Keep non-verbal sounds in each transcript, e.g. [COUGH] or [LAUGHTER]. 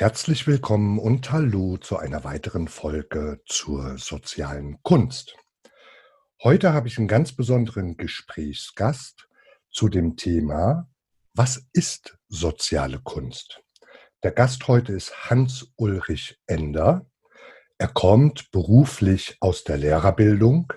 Herzlich willkommen und hallo zu einer weiteren Folge zur sozialen Kunst. Heute habe ich einen ganz besonderen Gesprächsgast zu dem Thema, was ist soziale Kunst? Der Gast heute ist Hans-Ulrich Ender. Er kommt beruflich aus der Lehrerbildung,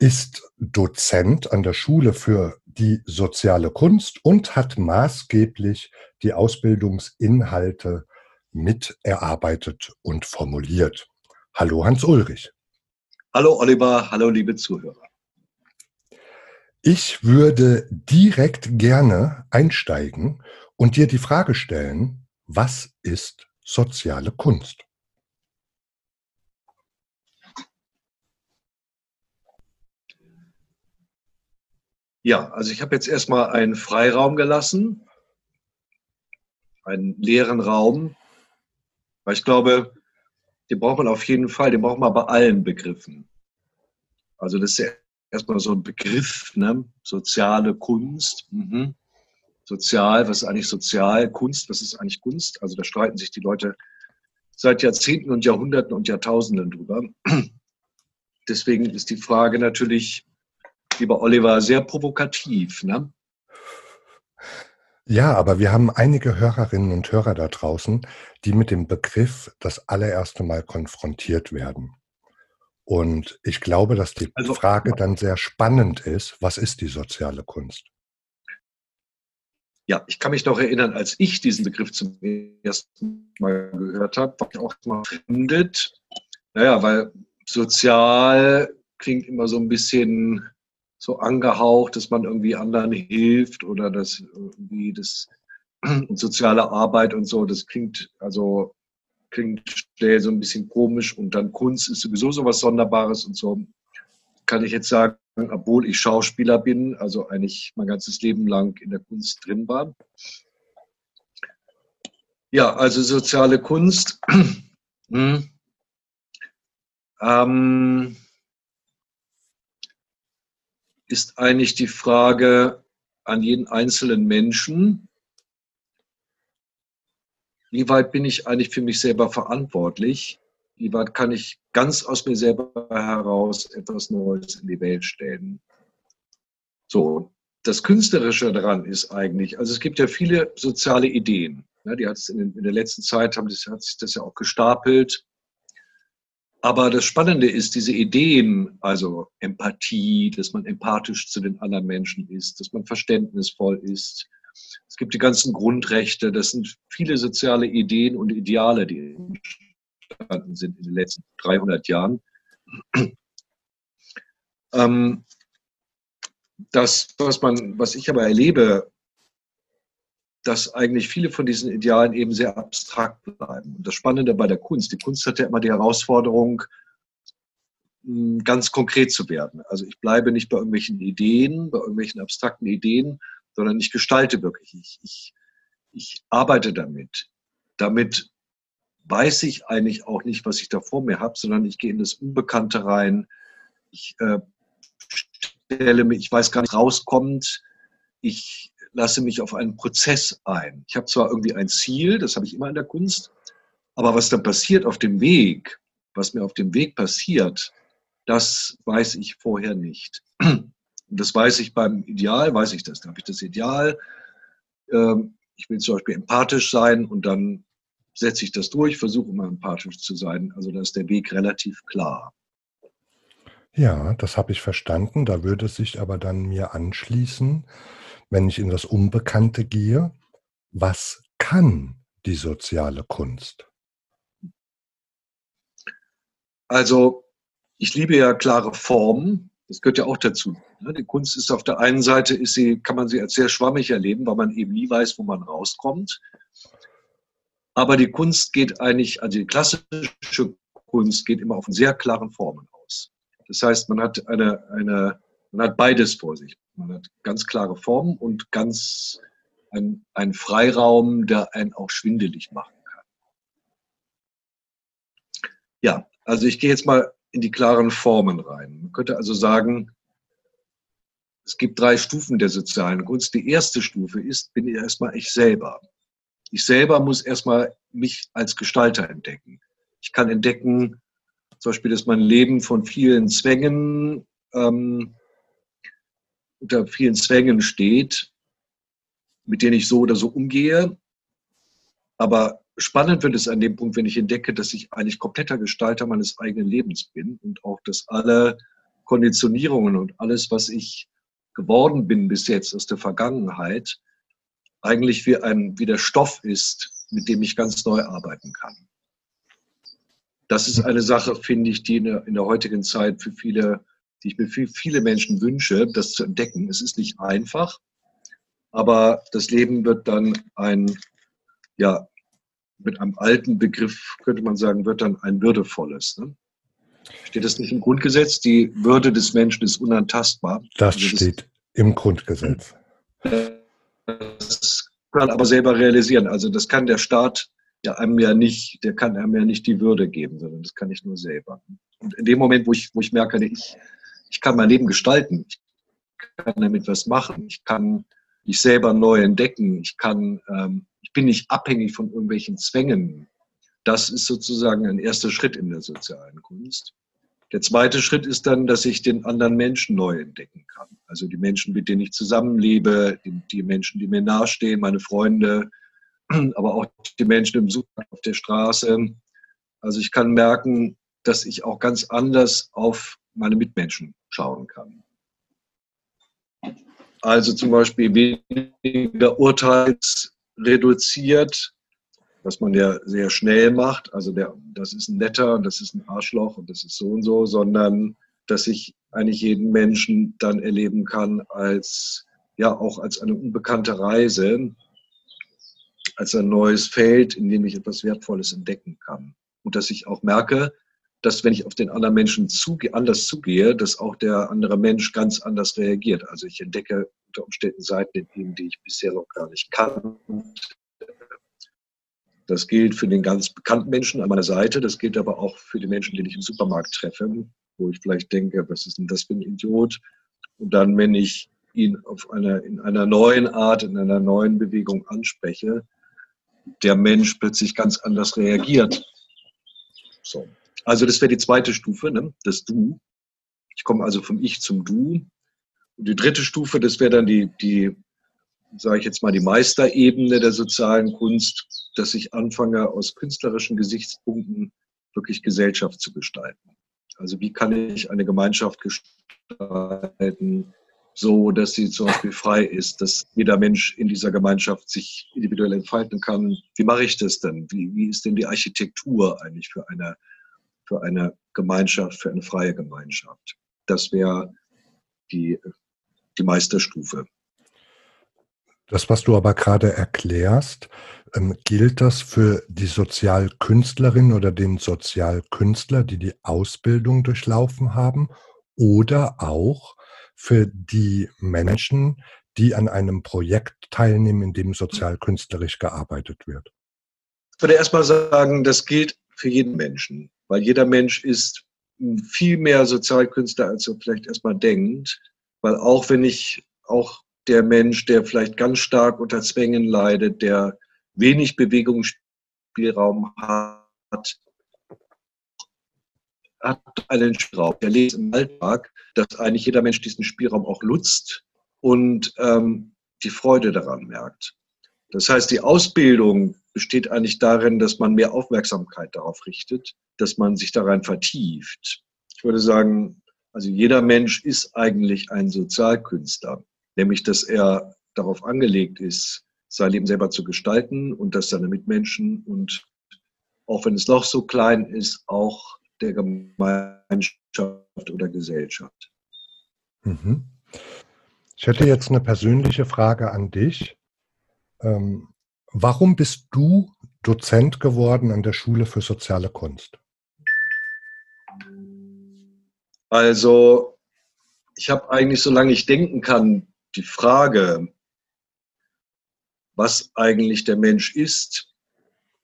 ist Dozent an der Schule für die soziale Kunst und hat maßgeblich die Ausbildungsinhalte mit erarbeitet und formuliert. Hallo Hans Ulrich. Hallo Oliver, hallo liebe Zuhörer. Ich würde direkt gerne einsteigen und dir die Frage stellen, was ist soziale Kunst? Ja, also ich habe jetzt erstmal einen Freiraum gelassen, einen leeren Raum, weil ich glaube, den braucht man auf jeden Fall, den braucht man bei allen Begriffen. Also das ist ja erstmal so ein Begriff, ne? soziale Kunst. Mhm. Sozial, was ist eigentlich sozial? Kunst, was ist eigentlich Kunst? Also da streiten sich die Leute seit Jahrzehnten und Jahrhunderten und Jahrtausenden drüber. Deswegen ist die Frage natürlich, lieber Oliver, sehr provokativ. Ne? Ja, aber wir haben einige Hörerinnen und Hörer da draußen, die mit dem Begriff das allererste Mal konfrontiert werden. Und ich glaube, dass die also, Frage dann sehr spannend ist, was ist die soziale Kunst? Ja, ich kann mich noch erinnern, als ich diesen Begriff zum ersten Mal gehört habe, war ich auch mal fremdet. Naja, weil sozial klingt immer so ein bisschen so angehaucht, dass man irgendwie anderen hilft oder dass irgendwie das [CLEARS THROAT] soziale Arbeit und so, das klingt also klingt schnell so ein bisschen komisch und dann Kunst ist sowieso so was Sonderbares und so kann ich jetzt sagen, obwohl ich Schauspieler bin, also eigentlich mein ganzes Leben lang in der Kunst drin war. Ja, also soziale Kunst. [CLEARS THROAT] hm. ähm, ist eigentlich die Frage an jeden einzelnen Menschen, wie weit bin ich eigentlich für mich selber verantwortlich? Wie weit kann ich ganz aus mir selber heraus etwas Neues in die Welt stellen? So, das Künstlerische daran ist eigentlich, also es gibt ja viele soziale Ideen. Ne, die hat es in, in der letzten Zeit, haben das, hat sich das ja auch gestapelt. Aber das Spannende ist, diese Ideen, also Empathie, dass man empathisch zu den anderen Menschen ist, dass man verständnisvoll ist. Es gibt die ganzen Grundrechte, das sind viele soziale Ideen und Ideale, die entstanden sind in den letzten 300 Jahren. Ähm, das, was, man, was ich aber erlebe, dass eigentlich viele von diesen Idealen eben sehr abstrakt bleiben. Und das Spannende bei der Kunst, die Kunst hat ja immer die Herausforderung, hm, ganz konkret zu werden. Also ich bleibe nicht bei irgendwelchen Ideen, bei irgendwelchen abstrakten Ideen, sondern ich gestalte wirklich. Ich, ich, ich arbeite damit. Damit weiß ich eigentlich auch nicht, was ich da vor mir habe, sondern ich gehe in das Unbekannte rein. Ich äh, stelle mich, ich weiß gar nicht, rauskommt. Ich lasse mich auf einen Prozess ein. Ich habe zwar irgendwie ein Ziel, das habe ich immer in der Kunst, aber was dann passiert auf dem Weg, was mir auf dem Weg passiert, das weiß ich vorher nicht. Und das weiß ich beim Ideal, weiß ich das. Da habe ich das Ideal. Ähm, ich will zum Beispiel empathisch sein und dann setze ich das durch, versuche immer empathisch zu sein. Also da ist der Weg relativ klar. Ja, das habe ich verstanden. Da würde sich aber dann mir anschließen, wenn ich in das Unbekannte gehe, was kann die soziale Kunst? Also, ich liebe ja klare Formen. Das gehört ja auch dazu. Ne? Die Kunst ist auf der einen Seite, ist sie, kann man sie als sehr schwammig erleben, weil man eben nie weiß, wo man rauskommt. Aber die Kunst geht eigentlich, also die klassische Kunst geht immer auf sehr klaren Formen aus. Das heißt, man hat eine, eine, man hat beides vor sich. Man hat ganz klare Formen und ganz ein, ein Freiraum, der einen auch schwindelig machen kann. Ja, also ich gehe jetzt mal in die klaren Formen rein. Man könnte also sagen, es gibt drei Stufen der sozialen Kunst. Die erste Stufe ist, bin ich erstmal ich selber. Ich selber muss erstmal mich als Gestalter entdecken. Ich kann entdecken, zum Beispiel, dass mein Leben von vielen Zwängen, ähm, unter vielen Zwängen steht, mit denen ich so oder so umgehe. Aber spannend wird es an dem Punkt, wenn ich entdecke, dass ich eigentlich kompletter Gestalter meines eigenen Lebens bin und auch, dass alle Konditionierungen und alles, was ich geworden bin bis jetzt aus der Vergangenheit, eigentlich wie ein wie der Stoff ist, mit dem ich ganz neu arbeiten kann. Das ist eine Sache, finde ich, die in der, in der heutigen Zeit für viele, die ich mir für viele Menschen wünsche, das zu entdecken. Es ist nicht einfach, aber das Leben wird dann ein, ja, mit einem alten Begriff könnte man sagen, wird dann ein würdevolles. Ne? Steht das nicht im Grundgesetz? Die Würde des Menschen ist unantastbar. Das also steht das, im Grundgesetz. Das kann man aber selber realisieren. Also das kann der Staat ja einem ja nicht, der kann einem ja nicht die Würde geben, sondern das kann ich nur selber. Und in dem Moment, wo ich, wo ich merke, ich, ich kann mein Leben gestalten, ich kann damit was machen, ich kann mich selber neu entdecken, ich kann ähm, ich bin nicht abhängig von irgendwelchen Zwängen. Das ist sozusagen ein erster Schritt in der sozialen Kunst. Der zweite Schritt ist dann, dass ich den anderen Menschen neu entdecken kann. Also die Menschen, mit denen ich zusammenlebe, die, Menschen, die mir nahestehen, meine Freunde, [CLEARS THROAT] aber auch die Menschen im Supermarkt auf der Straße. Also ich kann merken, dass ich auch ganz anders auf meine Mitmenschen schauen kann. Also zum Beispiel weniger Urteils, reduziert, was man ja sehr schnell macht. Also der, das ist ein netter und das ist ein Arschloch und das ist so und so, sondern dass ich eigentlich jeden Menschen dann erleben kann als ja auch als eine unbekannte Reise, als ein neues Feld, in dem ich etwas Wertvolles entdecken kann. Und dass ich auch merke, dass wenn ich auf den anderen Menschen zuge anders zugehe, dass auch der andere Mensch ganz anders reagiert. Also ich entdecke unter Umständen Seiten in ihm, die ich bisher noch gar nicht kannte. Das gilt für den ganz bekannten Menschen an meiner Seite, das gilt aber auch für die Menschen, die ich im Supermarkt treffe, wo ich vielleicht denke, was ist denn das für ein Idiot? Und dann, wenn ich ihn auf einer, in einer neuen Art, in einer neuen Bewegung anspreche, der Mensch plötzlich ganz anders reagiert. So. Also das wäre die zweite Stufe, ne? das Du. Ich komme also vom Ich zum Du. Und die dritte Stufe, das wäre dann die, die sage ich jetzt mal, die Meisterebene der sozialen Kunst, dass ich anfange, aus künstlerischen Gesichtspunkten wirklich Gesellschaft zu gestalten. Also wie kann ich eine Gemeinschaft gestalten, so dass sie zum Beispiel frei ist, dass jeder Mensch in dieser Gemeinschaft sich individuell entfalten kann. Wie mache ich das denn? Wie, wie ist denn die Architektur eigentlich für eine, für eine Gemeinschaft, für eine freie Gemeinschaft? Das wäre die die Meisterstufe. Das, was du aber gerade erklärst, ähm, gilt das für die Sozialkünstlerin oder den Sozialkünstler, die die Ausbildung durchlaufen haben, oder auch für die Menschen, die an einem Projekt teilnehmen, in dem sozialkünstlerisch gearbeitet wird? Ich würde erstmal sagen, das gilt für jeden Menschen, weil jeder Mensch ist viel mehr Sozialkünstler, als er vielleicht erstmal denkt. Weil auch wenn ich, auch der Mensch, der vielleicht ganz stark unter Zwängen leidet, der wenig Bewegungsspielraum hat, hat einen Spielraum. Er lebt im Alltag, dass eigentlich jeder Mensch diesen Spielraum auch nutzt und ähm, die Freude daran merkt. Das heißt, die Ausbildung besteht eigentlich darin, dass man mehr Aufmerksamkeit darauf richtet, dass man sich daran vertieft. Ich würde sagen, also jeder Mensch ist eigentlich ein Sozialkünstler, nämlich dass er darauf angelegt ist, sein Leben selber zu gestalten und dass seine Mitmenschen und auch wenn es noch so klein ist, auch der Gemeinschaft oder Gesellschaft. Mhm. Ich hätte jetzt eine persönliche Frage an dich. Ähm, warum bist du Dozent geworden an der Schule für soziale Kunst? Also, ich habe eigentlich, solange ich denken kann, die Frage, was eigentlich der Mensch ist,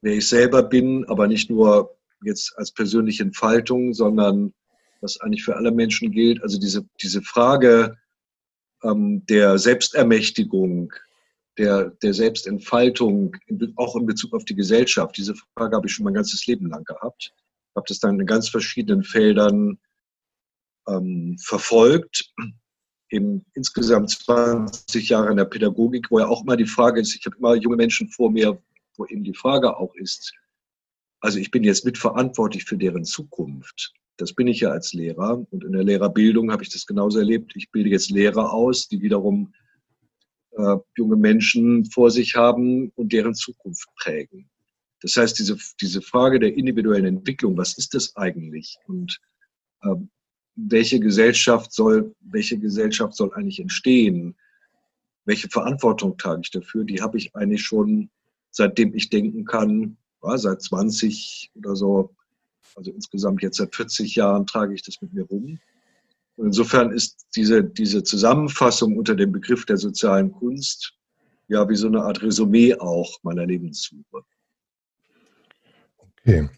wer ich selber bin, aber nicht nur jetzt als persönliche Entfaltung, sondern was eigentlich für alle Menschen gilt. Also diese, diese Frage ähm, der Selbstermächtigung, der, der Selbstentfaltung, auch in Bezug auf die Gesellschaft, diese Frage habe ich schon mein ganzes Leben lang gehabt. Ich habe das dann in ganz verschiedenen Feldern ähm, verfolgt. In insgesamt 20 Jahren in der Pädagogik, wo ja auch immer die Frage ist, ich habe immer junge Menschen vor mir, wo eben die Frage auch ist, also ich bin jetzt mitverantwortlich für deren Zukunft. Das bin ich ja als Lehrer. Und in der Lehrerbildung habe ich das genauso erlebt. Ich bilde jetzt Lehrer aus, die wiederum äh, junge Menschen vor sich haben und deren Zukunft prägen. Das heißt, diese, diese Frage der individuellen Entwicklung, was ist das eigentlich? Und äh, welche Gesellschaft soll, welche Gesellschaft soll eigentlich entstehen? Welche Verantwortung trage ich dafür? Die habe ich eigentlich schon, seitdem ich denken kann, ja, seit 20 oder so, also insgesamt jetzt seit 40 Jahren trage ich das mit mir rum. Insofern ist diese, diese Zusammenfassung unter dem Begriff der sozialen Kunst ja wie so eine Art Resümee auch meiner Lebenssuche. Okay.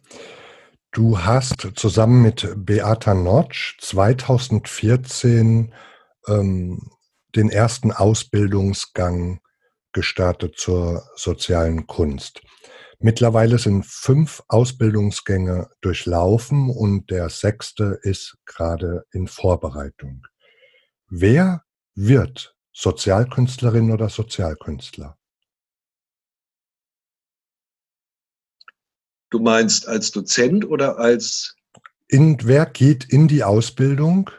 Du hast zusammen mit Beata Notch 2014 ähm, den ersten Ausbildungsgang gestartet zur sozialen Kunst. Mittlerweile sind fünf Ausbildungsgänge durchlaufen und der sechste ist gerade in Vorbereitung. Wer wird Sozialkünstlerin oder Sozialkünstler? Du meinst als Dozent oder als... In, wer geht in die Ausbildung?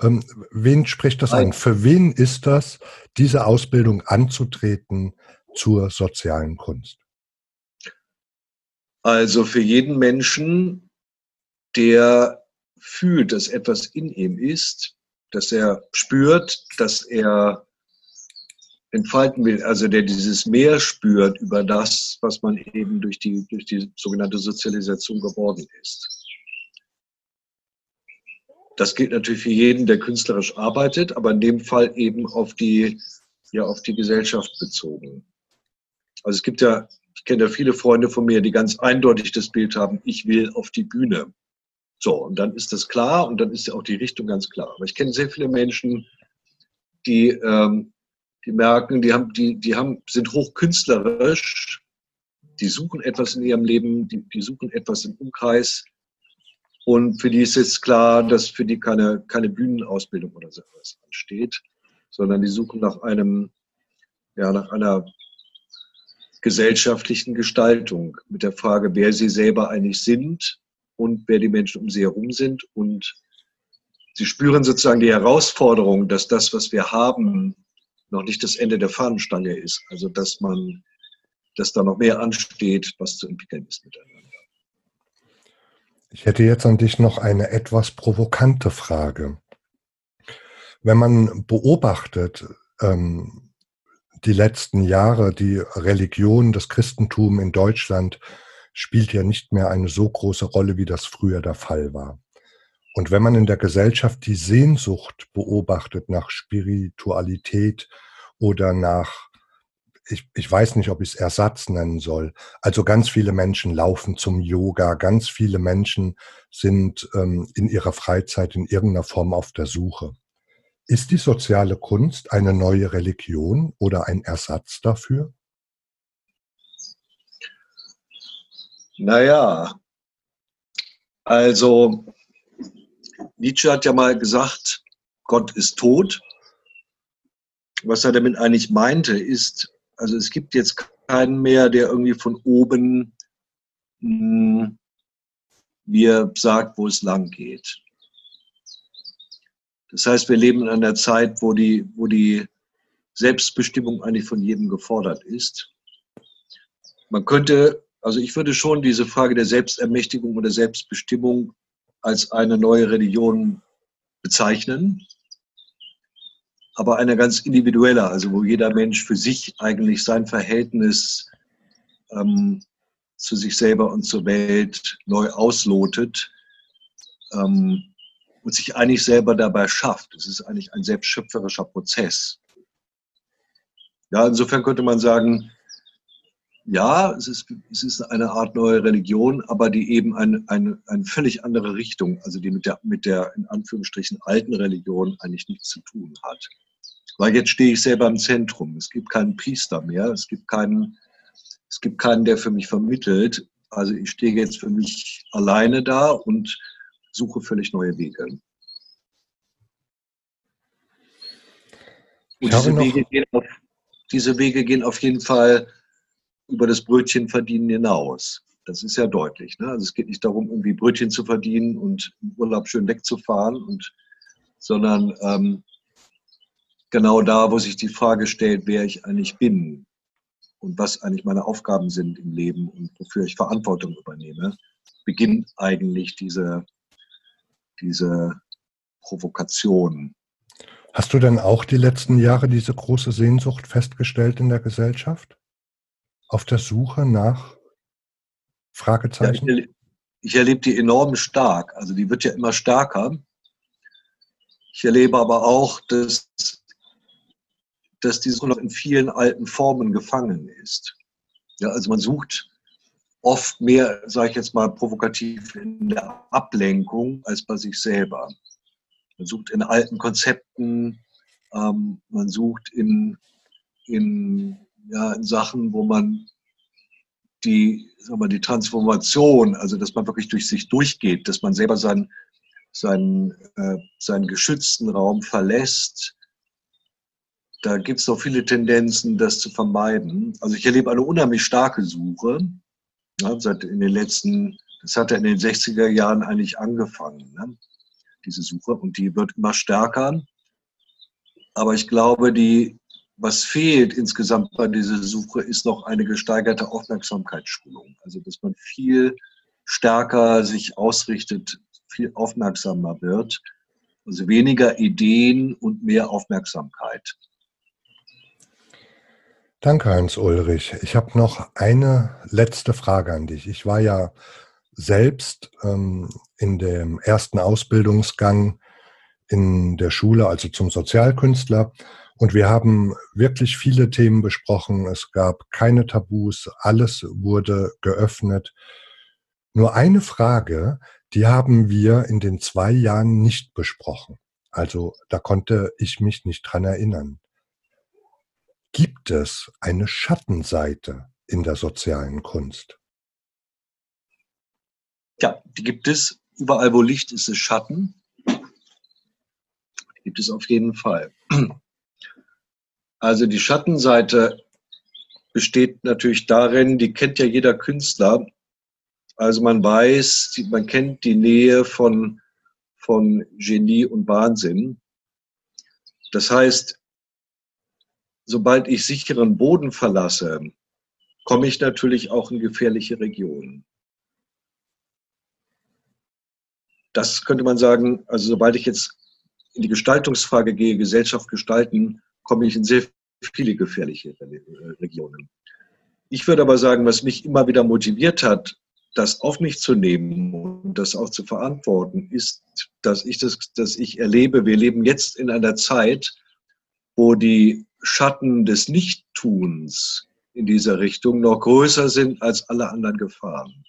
Ähm, wen spricht das Nein. an? Für wen ist das, diese Ausbildung anzutreten zur sozialen Kunst? Also für jeden Menschen, der fühlt, dass etwas in ihm ist, dass er spürt, dass er entfalten will, also der dieses Mehr spürt über das, was man eben durch die, durch die sogenannte Sozialisation geworden ist. Das gilt natürlich für jeden, der künstlerisch arbeitet, aber in dem Fall eben auf die, ja, auf die Gesellschaft bezogen. Also es gibt ja kenne viele Freunde von mir, die ganz eindeutig das Bild haben, ich will auf die Bühne. So, und dann ist das klar und dann ist ja auch die Richtung ganz klar. Aber ich kenne sehr viele Menschen, die, ähm, die merken, die, haben, die, die haben, sind hochkünstlerisch, die suchen etwas in ihrem Leben, die, die suchen etwas im Umkreis. Und für die ist jetzt klar, dass für die keine, keine Bühnenausbildung oder so etwas ansteht, sondern die suchen nach einem, ja, nach einer gesellschaftlichen Gestaltung, mit der Frage, wer sie selber eigentlich sind und wer die Menschen um sie herum sind. Und sie spüren sozusagen die Herausforderung, dass das, was wir haben, noch nicht das Ende der Fahnenstange ist. Also dass man, dass da noch mehr ansteht, was zu entwickeln ist miteinander. Ich hätte jetzt an dich noch eine etwas provokante Frage. Wenn man beobachtet, ähm, die letzten Jahre, die Religion, das Christentum in Deutschland spielt ja nicht mehr eine so große Rolle, wie das früher der Fall war. Und wenn man in der Gesellschaft die Sehnsucht beobachtet nach Spiritualität oder nach, ich, ich weiß nicht, ob ich es Ersatz nennen soll, also ganz viele Menschen laufen zum Yoga, ganz viele Menschen sind ähm, in ihrer Freizeit in irgendeiner Form auf der Suche. Ist die soziale Kunst eine neue Religion oder ein Ersatz dafür? Naja, also Nietzsche hat ja mal gesagt, Gott ist tot. Was er damit eigentlich meinte, ist, also es gibt jetzt keinen mehr, der irgendwie von oben hm, mir sagt, wo es lang geht. Das heißt, wir leben in einer Zeit, wo die, wo die Selbstbestimmung eigentlich von jedem gefordert ist. Man könnte, also ich würde schon diese Frage der Selbstermächtigung oder Selbstbestimmung als eine neue Religion bezeichnen, aber eine ganz individuelle, also wo jeder Mensch für sich eigentlich sein Verhältnis ähm, zu sich selber und zur Welt neu auslotet ähm, und sich eigentlich selber dabei schafft. Es ist eigentlich ein selbstschöpferischer Prozess. Ja, insofern könnte man sagen, ja, es ist, es ist eine Art neue Religion, aber die eben eine, eine, eine völlig andere Richtung, also die mit der, mit der in Anführungsstrichen alten Religion eigentlich nichts zu tun hat. Weil jetzt stehe ich selber im Zentrum. Es gibt keinen Priester mehr, es gibt keinen, es gibt keinen, der für mich vermittelt. Also ich stehe jetzt für mich alleine da und suche völlig neue Wege. Und diese Wege, gehen auf, diese Wege gehen auf jeden Fall über das Brötchenverdienen hinaus. Das ist ja deutlich. Ne? Also es geht nicht darum, irgendwie Brötchen zu verdienen und im Urlaub schön wegzufahren, und, sondern ähm, genau da, wo sich die Frage stellt, wer ich eigentlich bin und was eigentlich meine Aufgaben sind im Leben und wofür ich Verantwortung übernehme, beginnt eigentlich diese, diese Provokation. Hast du denn auch die letzten Jahre diese große Sehnsucht festgestellt in der Gesellschaft? Auf der Suche nach Fragezeichen? Ja, ich, ich erlebe die enorm stark. Also die wird ja immer stärker. Ich erlebe aber auch, dass, dass diese noch in vielen alten Formen gefangen ist. Ja, also man sucht oft mehr, sage ich jetzt mal, provokativ in der Ablenkung als bei sich selber. Man sucht in alten Konzepten, ähm, man sucht in, in ja, in Sachen, wo man die, sagen wir, die Transformation, also dass man wirklich durch sich durchgeht, dass man selber seinen, seinen, äh, seinen geschützten Raum verlässt. Da gibt es noch viele Tendenzen, das zu vermeiden. Also ich erlebe eine unheimlich starke Suche. Ja, seit in den letzten, das hat ja in den 60er Jahren eigentlich angefangen, ne? diese Suche, und die wird immer stärker. Aber ich glaube, die, was fehlt insgesamt bei dieser Suche, ist noch eine gesteigerte Aufmerksamkeitsschulung. Also, dass man viel stärker sich ausrichtet, viel aufmerksamer wird. Also weniger Ideen und mehr Aufmerksamkeit. Danke, Hans-Ulrich. Ich habe noch eine letzte Frage an dich. Ich war ja selbst ähm, in dem ersten Ausbildungsgang in der Schule, also zum Sozialkünstler. Und wir haben wirklich viele Themen besprochen. Es gab keine Tabus, alles wurde geöffnet. Nur eine Frage, die haben wir in den zwei Jahren nicht besprochen. Also da konnte ich mich nicht dran erinnern. Gibt es eine Schattenseite in der sozialen Kunst? Ja, die gibt es. Überall, wo Licht ist, ist Schatten. Die gibt es auf jeden Fall. Also die Schattenseite besteht natürlich darin, die kennt ja jeder Künstler. Also man weiß, man kennt die Nähe von, von Genie und Wahnsinn. Das heißt, sobald ich sicheren Boden verlasse, komme ich natürlich auch in gefährliche Regionen. Das könnte man sagen, also sobald ich jetzt in die Gestaltungsfrage gehe, Gesellschaft gestalten, komme ich in sehr viele gefährliche Regionen. Ich würde aber sagen, was mich immer wieder motiviert hat, das auf mich zu nehmen und das auch zu verantworten, ist, dass ich das, dass ich erlebe, wir leben jetzt in einer Zeit, wo die Schatten des Nichttuns in dieser Richtung noch größer sind als alle anderen Gefahren.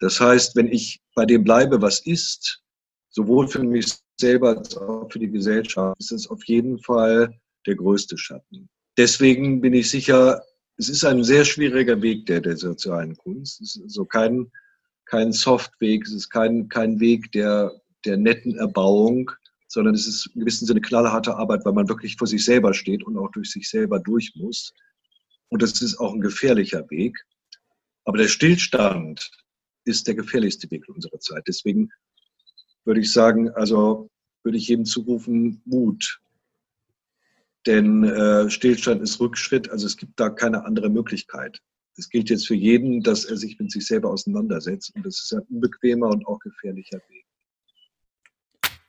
Das heißt, wenn ich bei dem bleibe, was ist, sowohl für mich selber als auch für die Gesellschaft, ist es auf jeden Fall der größte Schatten. Deswegen bin ich sicher, es ist ein sehr schwieriger Weg der, der sozialen Kunst. Es ist also kein, kein Softweg, es ist kein, kein Weg der, der netten Erbauung, sondern es ist in gewissem Sinne knallharte Arbeit, weil man wirklich vor sich selber steht und auch durch sich selber durch muss. Und das ist auch ein gefährlicher Weg. Aber der Stillstand ist der gefährlichste Weg unserer Zeit. Deswegen würde ich sagen, also würde ich jedem zurufen, Mut, denn äh, Stillstand ist Rückschritt, also es gibt da keine andere Möglichkeit. Es gilt jetzt für jeden, dass er sich mit sich selber auseinandersetzt und das ist ein unbequemer und auch gefährlicher Weg.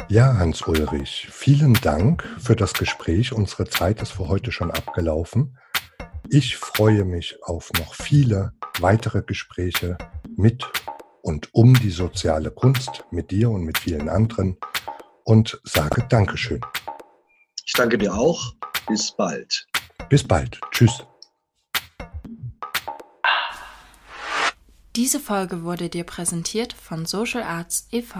Ja, Hans-Ulrich, vielen Dank für das Gespräch. Unsere Zeit ist für heute schon abgelaufen. ich freue mich auf noch viele weitere Gespräche mit und um die soziale Kunst mit dir und mit vielen anderen und sage Dankeschön. Ich danke dir auch. Bis bald. Bis bald. Tschüss. Diese Folge wurde dir präsentiert von Social Arts e.V.